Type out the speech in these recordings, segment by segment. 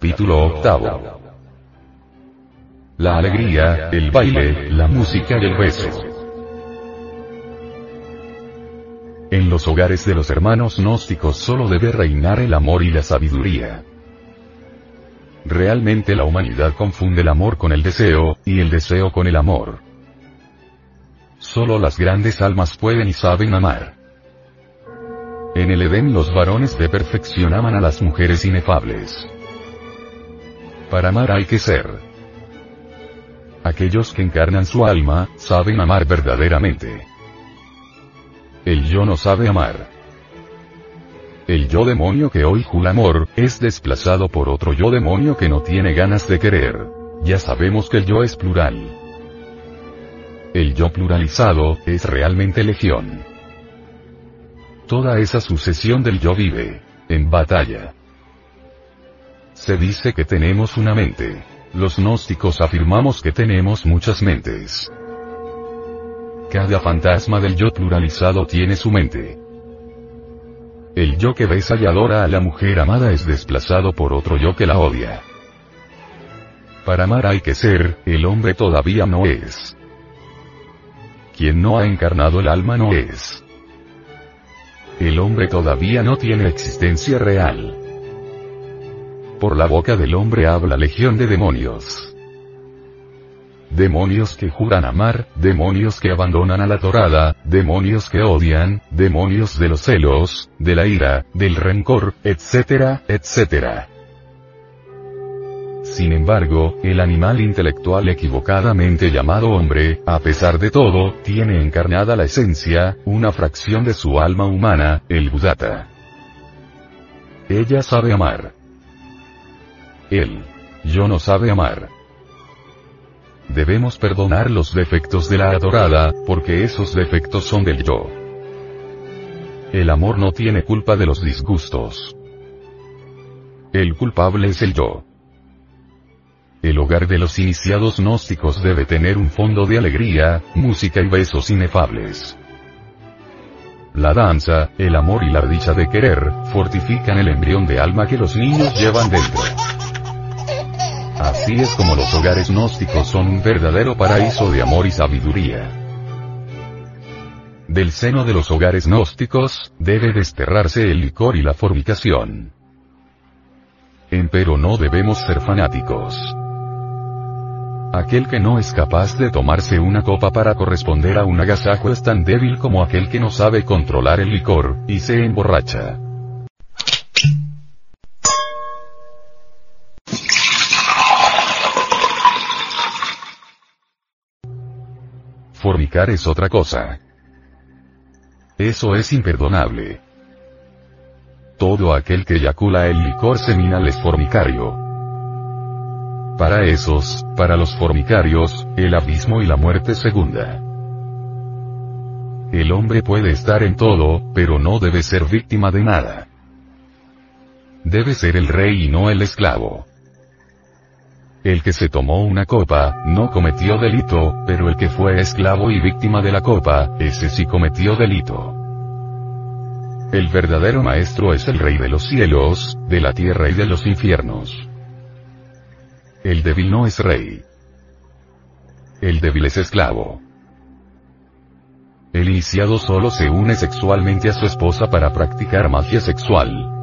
Capítulo octavo. La alegría, el baile, la música y el beso. En los hogares de los hermanos gnósticos solo debe reinar el amor y la sabiduría. Realmente la humanidad confunde el amor con el deseo, y el deseo con el amor. Solo las grandes almas pueden y saben amar. En el Edén los varones de perfección aman a las mujeres inefables. Para amar hay que ser. Aquellos que encarnan su alma, saben amar verdaderamente. El yo no sabe amar. El yo demonio que hoy jula amor, es desplazado por otro yo demonio que no tiene ganas de querer. Ya sabemos que el yo es plural. El yo pluralizado, es realmente legión. Toda esa sucesión del yo vive, en batalla. Se dice que tenemos una mente. Los gnósticos afirmamos que tenemos muchas mentes. Cada fantasma del yo pluralizado tiene su mente. El yo que besa y adora a la mujer amada es desplazado por otro yo que la odia. Para amar hay que ser, el hombre todavía no es. Quien no ha encarnado el alma no es. El hombre todavía no tiene existencia real. Por la boca del hombre habla legión de demonios. Demonios que juran amar, demonios que abandonan a la torada, demonios que odian, demonios de los celos, de la ira, del rencor, etcétera, etcétera. Sin embargo, el animal intelectual equivocadamente llamado hombre, a pesar de todo, tiene encarnada la esencia, una fracción de su alma humana, el Buddhata. Ella sabe amar. Él. Yo no sabe amar. Debemos perdonar los defectos de la adorada, porque esos defectos son del yo. El amor no tiene culpa de los disgustos. El culpable es el yo. El hogar de los iniciados gnósticos debe tener un fondo de alegría, música y besos inefables. La danza, el amor y la dicha de querer, fortifican el embrión de alma que los niños llevan dentro. Así es como los hogares gnósticos son un verdadero paraíso de amor y sabiduría. Del seno de los hogares gnósticos, debe desterrarse el licor y la fornicación. Empero no debemos ser fanáticos. Aquel que no es capaz de tomarse una copa para corresponder a un agasajo es tan débil como aquel que no sabe controlar el licor, y se emborracha. Fornicar es otra cosa. Eso es imperdonable. Todo aquel que eyacula el licor seminal es fornicario. Para esos, para los formicarios, el abismo y la muerte segunda. El hombre puede estar en todo, pero no debe ser víctima de nada. Debe ser el rey y no el esclavo. El que se tomó una copa, no cometió delito, pero el que fue esclavo y víctima de la copa, ese sí cometió delito. El verdadero maestro es el rey de los cielos, de la tierra y de los infiernos. El débil no es rey. El débil es esclavo. El iniciado solo se une sexualmente a su esposa para practicar magia sexual.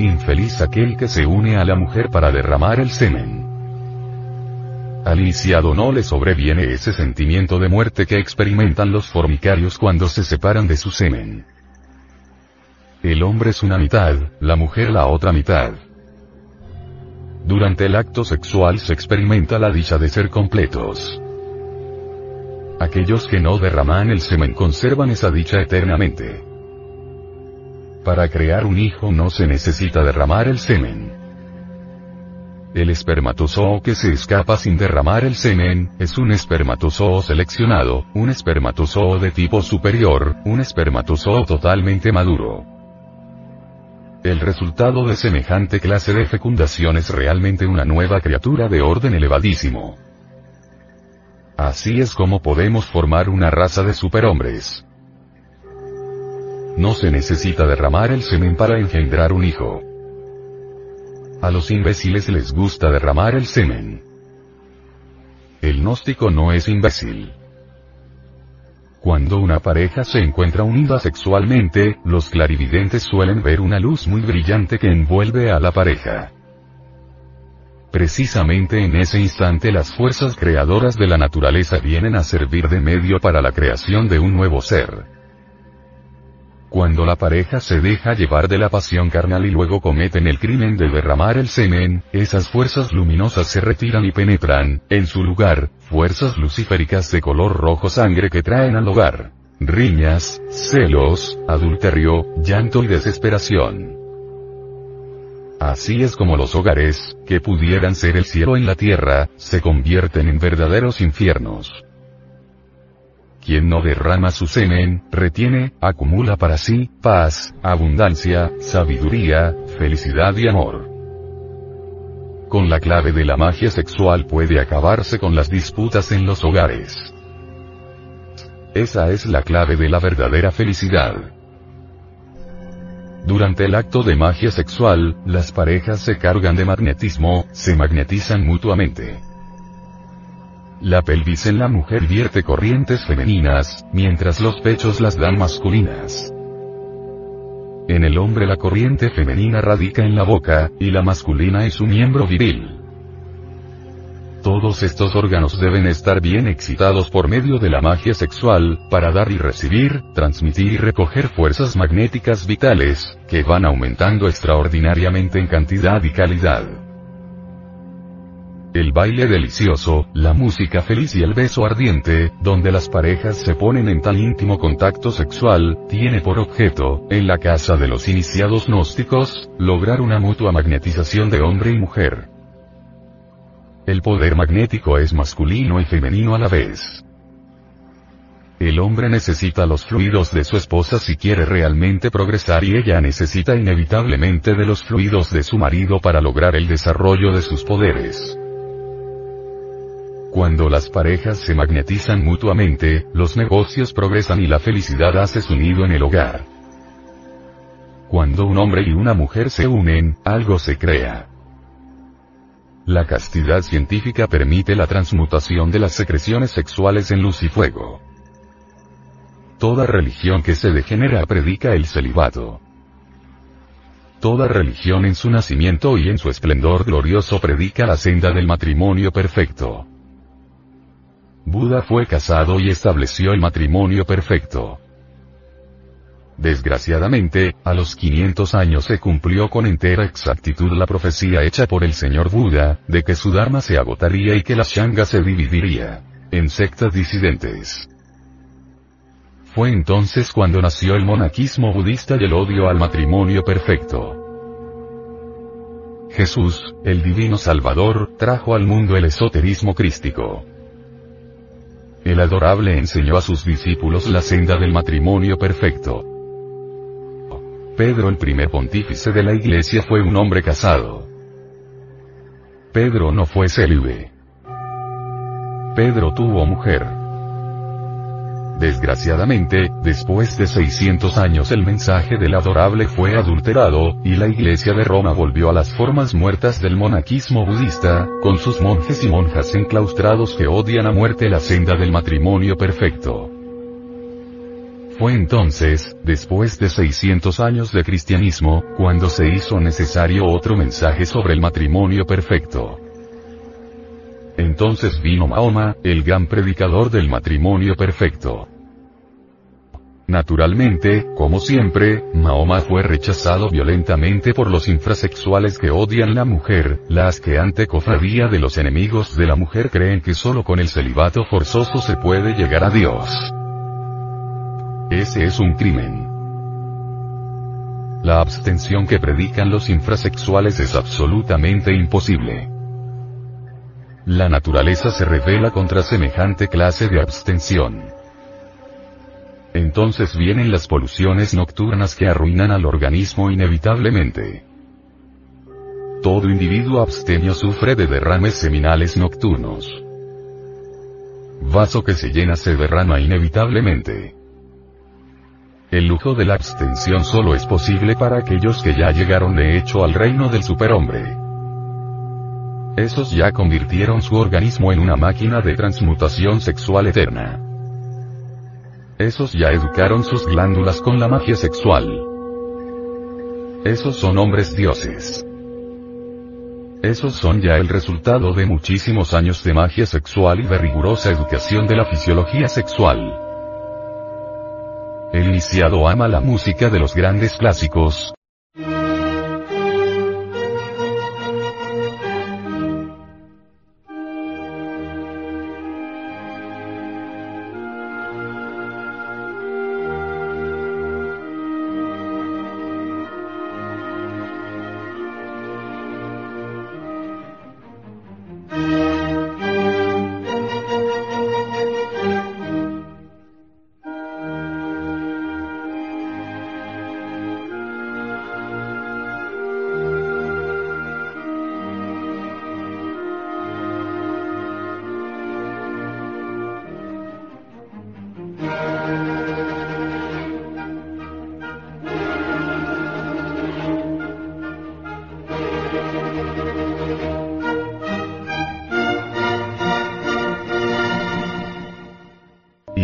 Infeliz aquel que se une a la mujer para derramar el semen. Al iniciado no le sobreviene ese sentimiento de muerte que experimentan los formicarios cuando se separan de su semen. El hombre es una mitad, la mujer la otra mitad. Durante el acto sexual se experimenta la dicha de ser completos. Aquellos que no derraman el semen conservan esa dicha eternamente. Para crear un hijo no se necesita derramar el semen. El espermatozoo que se escapa sin derramar el semen, es un espermatozoo seleccionado, un espermatozoo de tipo superior, un espermatozoo totalmente maduro. El resultado de semejante clase de fecundación es realmente una nueva criatura de orden elevadísimo. Así es como podemos formar una raza de superhombres. No se necesita derramar el semen para engendrar un hijo. A los imbéciles les gusta derramar el semen. El gnóstico no es imbécil. Cuando una pareja se encuentra unida sexualmente, los clarividentes suelen ver una luz muy brillante que envuelve a la pareja. Precisamente en ese instante las fuerzas creadoras de la naturaleza vienen a servir de medio para la creación de un nuevo ser. Cuando la pareja se deja llevar de la pasión carnal y luego cometen el crimen de derramar el semen, esas fuerzas luminosas se retiran y penetran, en su lugar, fuerzas luciféricas de color rojo sangre que traen al hogar. Riñas, celos, adulterio, llanto y desesperación. Así es como los hogares, que pudieran ser el cielo en la tierra, se convierten en verdaderos infiernos. Quien no derrama su semen, retiene, acumula para sí, paz, abundancia, sabiduría, felicidad y amor. Con la clave de la magia sexual puede acabarse con las disputas en los hogares. Esa es la clave de la verdadera felicidad. Durante el acto de magia sexual, las parejas se cargan de magnetismo, se magnetizan mutuamente. La pelvis en la mujer vierte corrientes femeninas, mientras los pechos las dan masculinas. En el hombre la corriente femenina radica en la boca, y la masculina es su miembro viril. Todos estos órganos deben estar bien excitados por medio de la magia sexual, para dar y recibir, transmitir y recoger fuerzas magnéticas vitales, que van aumentando extraordinariamente en cantidad y calidad. El baile delicioso, la música feliz y el beso ardiente, donde las parejas se ponen en tan íntimo contacto sexual, tiene por objeto, en la casa de los iniciados gnósticos, lograr una mutua magnetización de hombre y mujer. El poder magnético es masculino y femenino a la vez. El hombre necesita los fluidos de su esposa si quiere realmente progresar y ella necesita inevitablemente de los fluidos de su marido para lograr el desarrollo de sus poderes. Cuando las parejas se magnetizan mutuamente, los negocios progresan y la felicidad hace su nido en el hogar. Cuando un hombre y una mujer se unen, algo se crea. La castidad científica permite la transmutación de las secreciones sexuales en luz y fuego. Toda religión que se degenera predica el celibato. Toda religión en su nacimiento y en su esplendor glorioso predica la senda del matrimonio perfecto. Buda fue casado y estableció el matrimonio perfecto. Desgraciadamente, a los 500 años se cumplió con entera exactitud la profecía hecha por el señor Buda, de que su Dharma se agotaría y que la Shanga se dividiría en sectas disidentes. Fue entonces cuando nació el monaquismo budista y el odio al matrimonio perfecto. Jesús, el divino Salvador, trajo al mundo el esoterismo crístico. El adorable enseñó a sus discípulos la senda del matrimonio perfecto. Pedro el primer pontífice de la iglesia fue un hombre casado. Pedro no fue célibe. Pedro tuvo mujer. Desgraciadamente, después de 600 años el mensaje del adorable fue adulterado, y la iglesia de Roma volvió a las formas muertas del monaquismo budista, con sus monjes y monjas enclaustrados que odian a muerte la senda del matrimonio perfecto. Fue entonces, después de 600 años de cristianismo, cuando se hizo necesario otro mensaje sobre el matrimonio perfecto. Entonces vino Mahoma, el gran predicador del matrimonio perfecto. Naturalmente, como siempre, Mahoma fue rechazado violentamente por los infrasexuales que odian la mujer, las que ante cofradía de los enemigos de la mujer creen que solo con el celibato forzoso se puede llegar a Dios. Ese es un crimen. La abstención que predican los infrasexuales es absolutamente imposible. La naturaleza se revela contra semejante clase de abstención. Entonces vienen las poluciones nocturnas que arruinan al organismo inevitablemente. Todo individuo abstemio sufre de derrames seminales nocturnos. Vaso que se llena se derrama inevitablemente. El lujo de la abstención solo es posible para aquellos que ya llegaron de hecho al reino del superhombre. Esos ya convirtieron su organismo en una máquina de transmutación sexual eterna. Esos ya educaron sus glándulas con la magia sexual. Esos son hombres dioses. Esos son ya el resultado de muchísimos años de magia sexual y de rigurosa educación de la fisiología sexual. El iniciado ama la música de los grandes clásicos,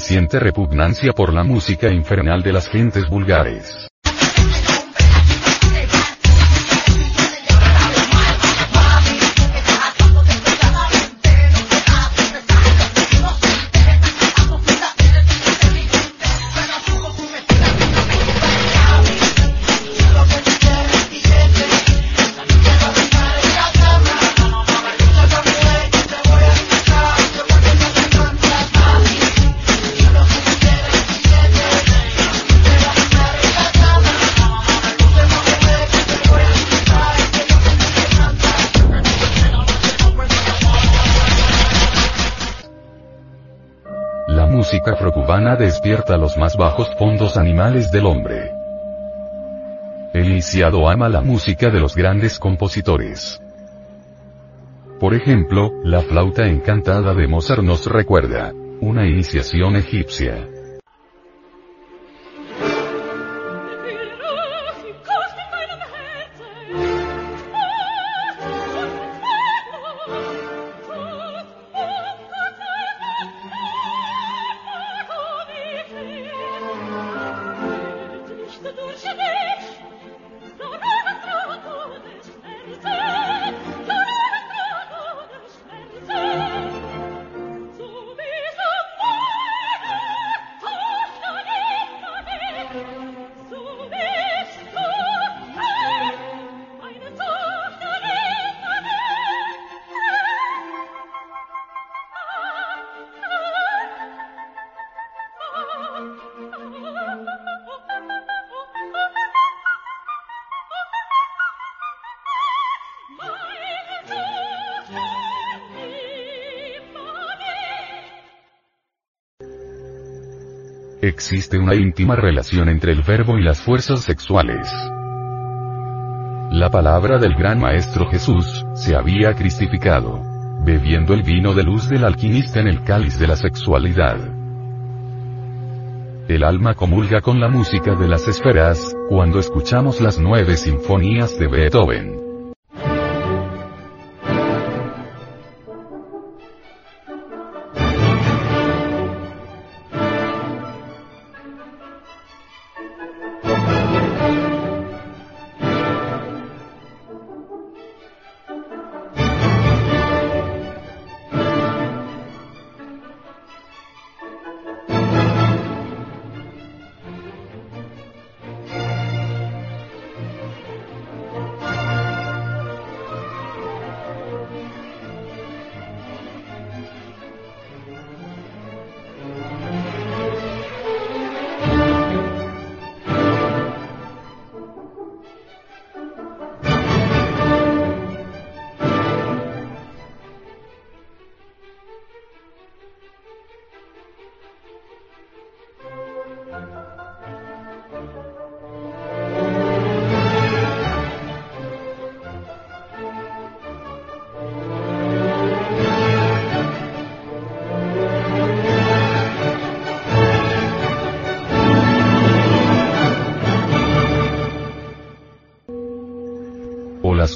siente repugnancia por la música infernal de las gentes vulgares. Música afrocubana despierta los más bajos fondos animales del hombre. El iniciado ama la música de los grandes compositores. Por ejemplo, la flauta encantada de Mozart nos recuerda una iniciación egipcia. Existe una íntima relación entre el verbo y las fuerzas sexuales. La palabra del gran Maestro Jesús, se había cristificado. Bebiendo el vino de luz del alquimista en el cáliz de la sexualidad. El alma comulga con la música de las esferas, cuando escuchamos las nueve sinfonías de Beethoven.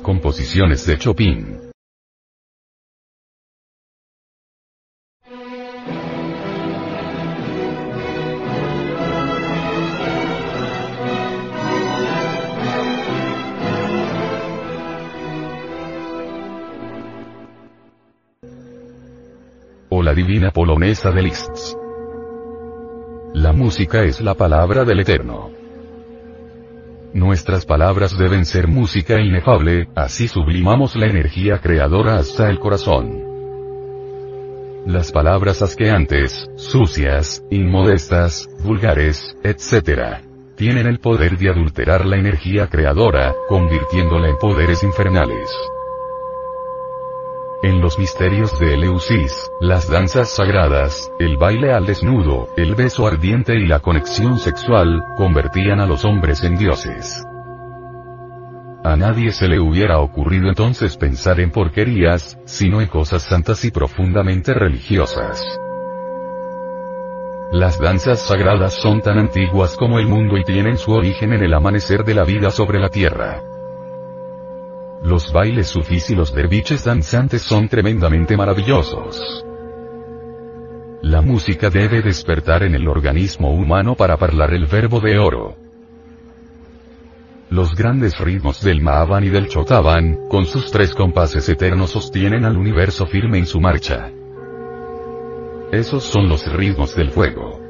Composiciones de Chopin. o la divina polonesa de Liszt. La música es la palabra del Eterno. Nuestras palabras deben ser música inefable, así sublimamos la energía creadora hasta el corazón. Las palabras asqueantes, sucias, inmodestas, vulgares, etc. tienen el poder de adulterar la energía creadora, convirtiéndola en poderes infernales. En los misterios de Eleusis, las danzas sagradas, el baile al desnudo, el beso ardiente y la conexión sexual, convertían a los hombres en dioses. A nadie se le hubiera ocurrido entonces pensar en porquerías, sino en cosas santas y profundamente religiosas. Las danzas sagradas son tan antiguas como el mundo y tienen su origen en el amanecer de la vida sobre la tierra. Los bailes sufís y los derviches danzantes son tremendamente maravillosos. La música debe despertar en el organismo humano para hablar el verbo de oro. Los grandes ritmos del Mahavan y del Chotaban, con sus tres compases eternos sostienen al universo firme en su marcha. Esos son los ritmos del fuego.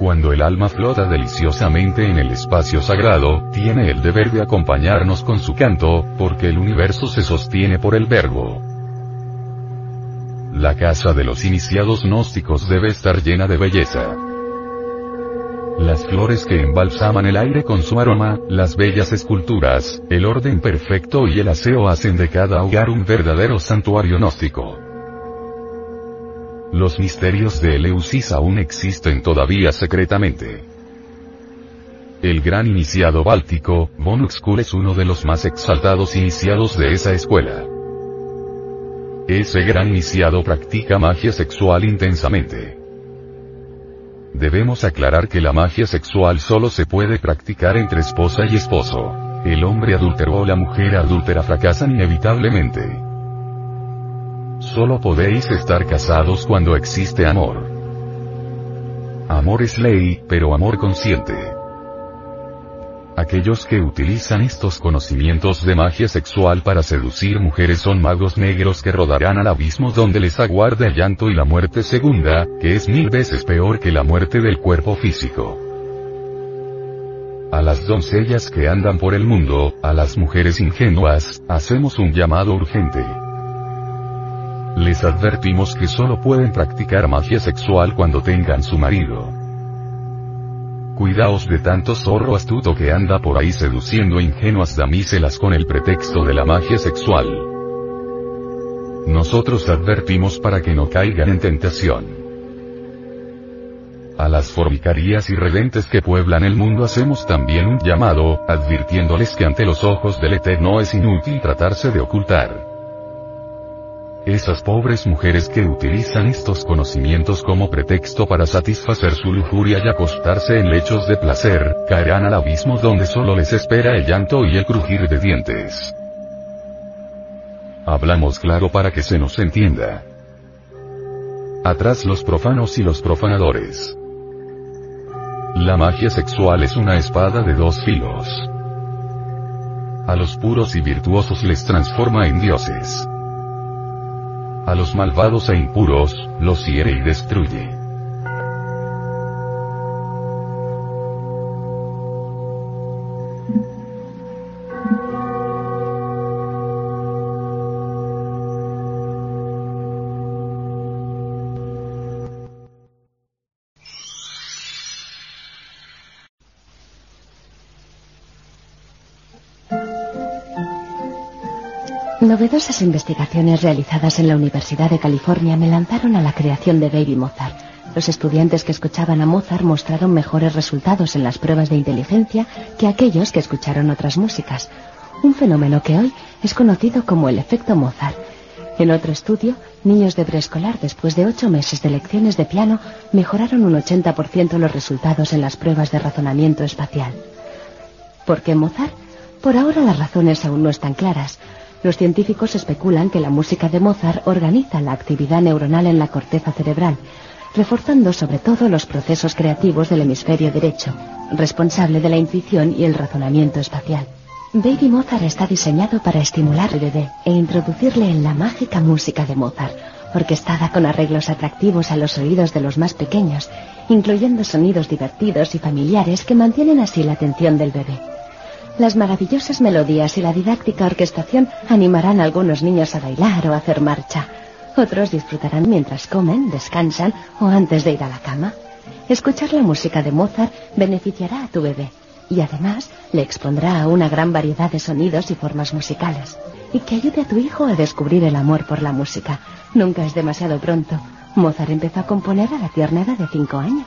Cuando el alma flota deliciosamente en el espacio sagrado, tiene el deber de acompañarnos con su canto, porque el universo se sostiene por el verbo. La casa de los iniciados gnósticos debe estar llena de belleza. Las flores que embalsaman el aire con su aroma, las bellas esculturas, el orden perfecto y el aseo hacen de cada hogar un verdadero santuario gnóstico. Los misterios de Eleusis aún existen todavía secretamente. El gran iniciado báltico, Bonuxkul es uno de los más exaltados iniciados de esa escuela. Ese gran iniciado practica magia sexual intensamente. Debemos aclarar que la magia sexual solo se puede practicar entre esposa y esposo. El hombre adúltero o la mujer adúltera fracasan inevitablemente. Solo podéis estar casados cuando existe amor. Amor es ley, pero amor consciente. Aquellos que utilizan estos conocimientos de magia sexual para seducir mujeres son magos negros que rodarán al abismo donde les aguarda el llanto y la muerte segunda, que es mil veces peor que la muerte del cuerpo físico. A las doncellas que andan por el mundo, a las mujeres ingenuas, hacemos un llamado urgente. Les advertimos que solo pueden practicar magia sexual cuando tengan su marido. Cuidaos de tanto zorro astuto que anda por ahí seduciendo ingenuas damiselas con el pretexto de la magia sexual. Nosotros advertimos para que no caigan en tentación. A las formicarías y redentes que pueblan el mundo hacemos también un llamado, advirtiéndoles que ante los ojos del Eterno es inútil tratarse de ocultar. Esas pobres mujeres que utilizan estos conocimientos como pretexto para satisfacer su lujuria y acostarse en lechos de placer, caerán al abismo donde solo les espera el llanto y el crujir de dientes. Hablamos claro para que se nos entienda. Atrás los profanos y los profanadores. La magia sexual es una espada de dos filos. A los puros y virtuosos les transforma en dioses. A los malvados e impuros, los hiere y destruye. Novedosas investigaciones realizadas en la Universidad de California me lanzaron a la creación de Baby Mozart. Los estudiantes que escuchaban a Mozart mostraron mejores resultados en las pruebas de inteligencia que aquellos que escucharon otras músicas, un fenómeno que hoy es conocido como el efecto Mozart. En otro estudio, niños de preescolar después de ocho meses de lecciones de piano mejoraron un 80% los resultados en las pruebas de razonamiento espacial. ¿Por qué Mozart? Por ahora las razones aún no están claras. Los científicos especulan que la música de Mozart organiza la actividad neuronal en la corteza cerebral, reforzando sobre todo los procesos creativos del hemisferio derecho, responsable de la intuición y el razonamiento espacial. Baby Mozart está diseñado para estimular al bebé e introducirle en la mágica música de Mozart, orquestada con arreglos atractivos a los oídos de los más pequeños, incluyendo sonidos divertidos y familiares que mantienen así la atención del bebé. Las maravillosas melodías y la didáctica orquestación animarán a algunos niños a bailar o a hacer marcha. Otros disfrutarán mientras comen, descansan o antes de ir a la cama. Escuchar la música de Mozart beneficiará a tu bebé y además le expondrá a una gran variedad de sonidos y formas musicales. Y que ayude a tu hijo a descubrir el amor por la música. Nunca es demasiado pronto. Mozart empezó a componer a la tierna edad de cinco años.